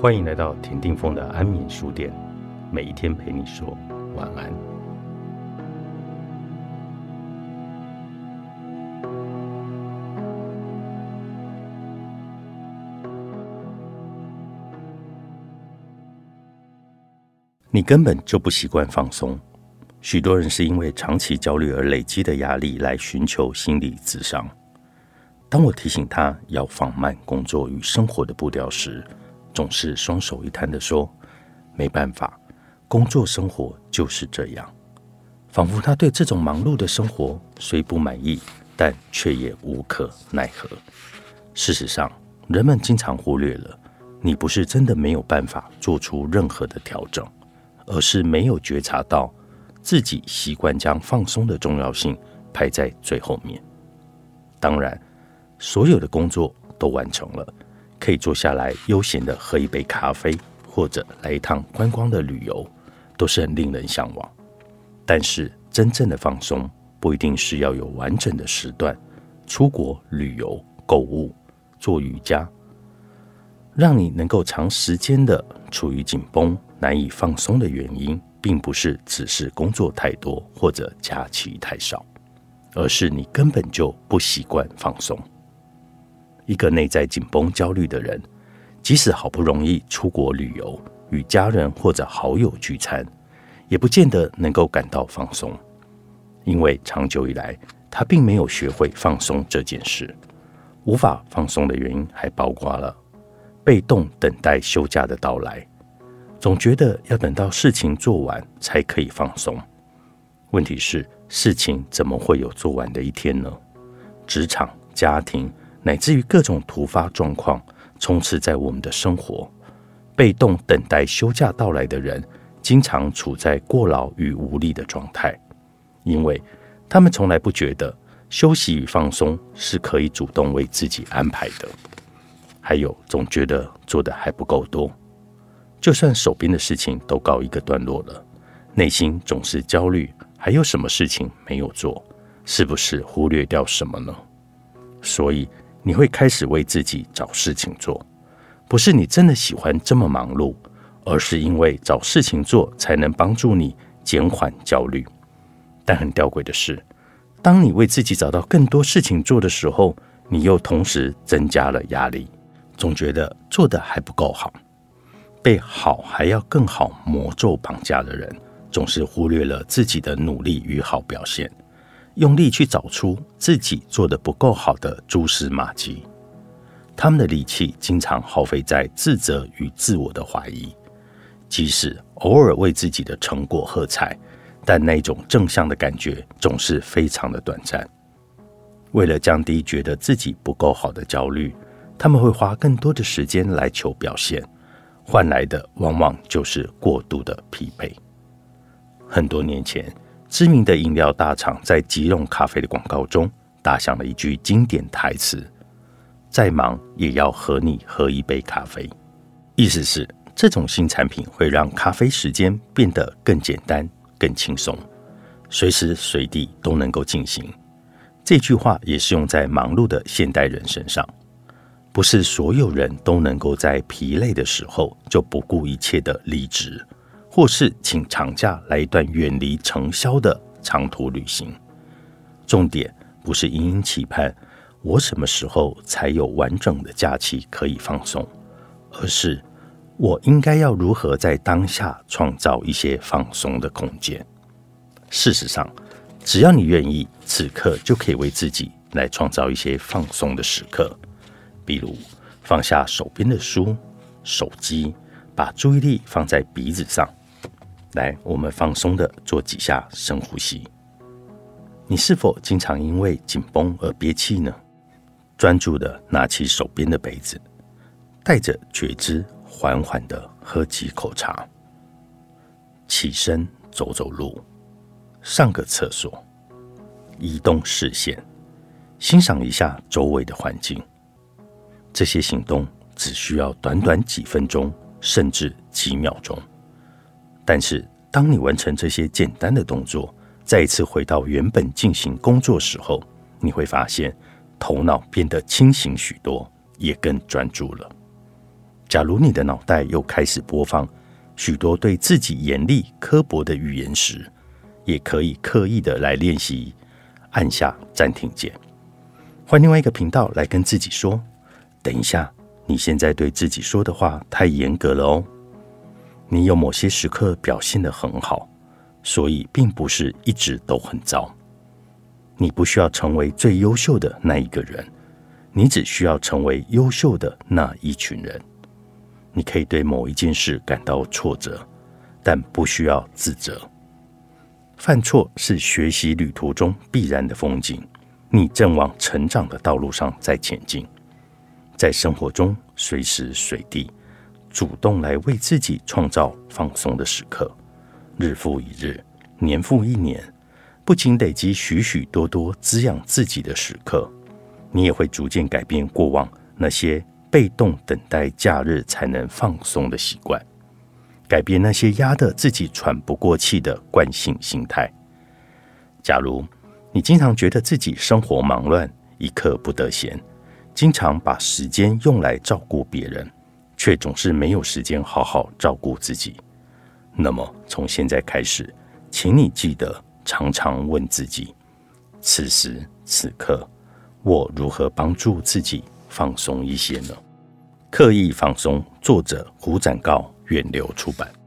欢迎来到田定峰的安眠书店，每一天陪你说晚安。你根本就不习惯放松，许多人是因为长期焦虑而累积的压力来寻求心理咨商。当我提醒他要放慢工作与生活的步调时，总是双手一摊的说：“没办法，工作生活就是这样。”仿佛他对这种忙碌的生活虽不满意，但却也无可奈何。事实上，人们经常忽略了，你不是真的没有办法做出任何的调整，而是没有觉察到自己习惯将放松的重要性排在最后面。当然，所有的工作都完成了。可以坐下来悠闲的喝一杯咖啡，或者来一趟观光的旅游，都是很令人向往。但是真正的放松，不一定是要有完整的时段出国旅游、购物、做瑜伽，让你能够长时间的处于紧绷、难以放松的原因，并不是只是工作太多或者假期太少，而是你根本就不习惯放松。一个内在紧绷、焦虑的人，即使好不容易出国旅游，与家人或者好友聚餐，也不见得能够感到放松，因为长久以来，他并没有学会放松这件事。无法放松的原因还包括了被动等待休假的到来，总觉得要等到事情做完才可以放松。问题是，事情怎么会有做完的一天呢？职场、家庭。乃至于各种突发状况充斥在我们的生活，被动等待休假到来的人，经常处在过劳与无力的状态，因为他们从来不觉得休息与放松是可以主动为自己安排的，还有总觉得做的还不够多，就算手边的事情都告一个段落了，内心总是焦虑，还有什么事情没有做？是不是忽略掉什么呢？所以。你会开始为自己找事情做，不是你真的喜欢这么忙碌，而是因为找事情做才能帮助你减缓焦虑。但很吊诡的是，当你为自己找到更多事情做的时候，你又同时增加了压力，总觉得做的还不够好。被好还要更好魔咒绑架的人，总是忽略了自己的努力与好表现。用力去找出自己做的不够好的蛛丝马迹，他们的力气经常耗费在自责与自我的怀疑。即使偶尔为自己的成果喝彩，但那种正向的感觉总是非常的短暂。为了降低觉得自己不够好的焦虑，他们会花更多的时间来求表现，换来的往往就是过度的疲惫。很多年前。知名的饮料大厂在即溶咖啡的广告中打响了一句经典台词：“再忙也要和你喝一杯咖啡。”意思是这种新产品会让咖啡时间变得更简单、更轻松，随时随地都能够进行。这句话也是用在忙碌的现代人身上。不是所有人都能够在疲累的时候就不顾一切的离职。或是请长假来一段远离尘嚣的长途旅行，重点不是殷殷期盼我什么时候才有完整的假期可以放松，而是我应该要如何在当下创造一些放松的空间。事实上，只要你愿意，此刻就可以为自己来创造一些放松的时刻，比如放下手边的书、手机，把注意力放在鼻子上。来，我们放松的做几下深呼吸。你是否经常因为紧绷而憋气呢？专注的拿起手边的杯子，带着觉知，缓缓的喝几口茶。起身走走路，上个厕所，移动视线，欣赏一下周围的环境。这些行动只需要短短几分钟，甚至几秒钟。但是，当你完成这些简单的动作，再一次回到原本进行工作时候，你会发现头脑变得清醒许多，也更专注了。假如你的脑袋又开始播放许多对自己严厉刻薄的语言时，也可以刻意的来练习，按下暂停键，换另外一个频道来跟自己说：“等一下，你现在对自己说的话太严格了哦。你有某些时刻表现得很好，所以并不是一直都很糟。你不需要成为最优秀的那一个人，你只需要成为优秀的那一群人。你可以对某一件事感到挫折，但不需要自责。”犯错是学习旅途中必然的风景，你正往成长的道路上在前进。在生活中，随时随地主动来为自己创造放松的时刻，日复一日，年复一年，不仅累积许许多多滋养自己的时刻，你也会逐渐改变过往那些被动等待假日才能放松的习惯。改变那些压得自己喘不过气的惯性心态。假如你经常觉得自己生活忙乱，一刻不得闲，经常把时间用来照顾别人，却总是没有时间好好照顾自己，那么从现在开始，请你记得常常问自己：此时此刻，我如何帮助自己放松一些呢？刻意放松，作者胡展告。远流出版。